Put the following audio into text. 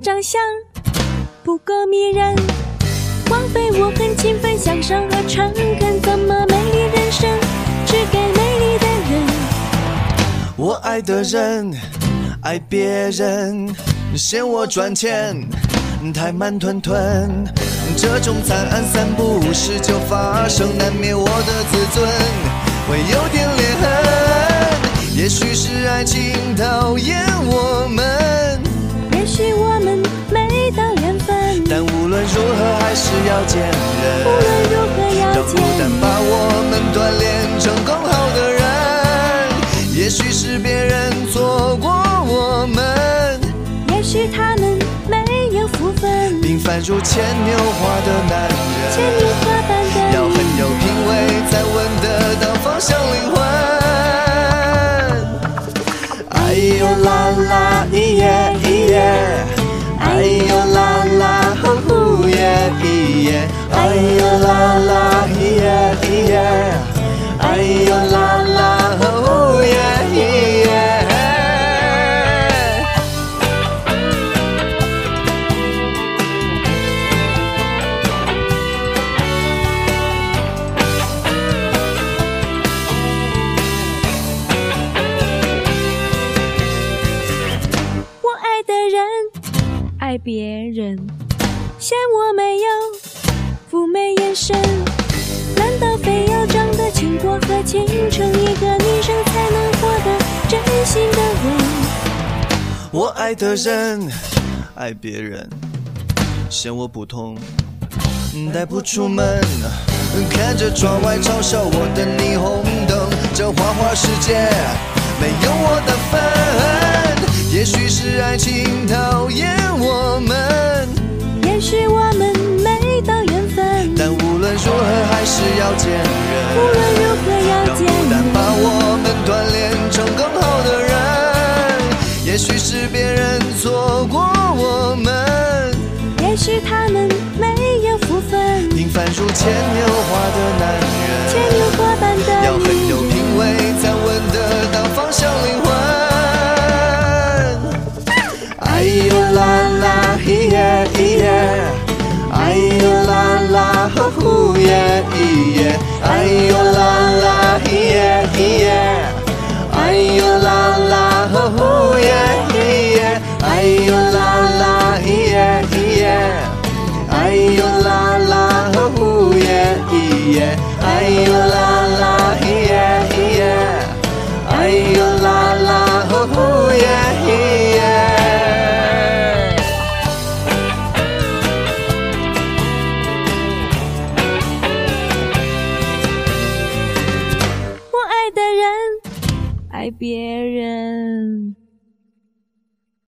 长相不够迷人，枉费我很勤奋向上和诚恳，怎么美丽人生只给美丽的人？我爱的人爱别人，嫌我赚钱太慢吞吞，这种惨案三不五时就发生，难免我的自尊会有点裂痕。也许是爱情讨厌我们，论如何还是要见人。无论如何要让孤单。把我们锻炼成更好的人。也许是别人错过我们，也许他们没有福分，平凡如牵牛花的男牵人，牛花般的要很有品味才闻得到芳香灵魂。爱别人，嫌我没有妩媚眼神。难道非要长得倾国和倾城，一个女生才能获得真心的吻？我爱的人爱别人，嫌我普通，带不出门。看着窗外嘲笑我的霓虹灯，这花花世界没有我的份。也许是爱情讨厌我们，也许我们没到缘分，但无论如何还是要见人无论。如何要让孤见单把。我们锻炼成更好的人。也许是别人错过我们，也许他们没有福分，平凡如牵牛花哎呦啦啦咿耶咿耶，哎呦啦啦呼呼耶咿耶，哎呦啦啦咿耶咿耶，哎呦啦啦呼呼耶咿耶。我爱的人爱别人。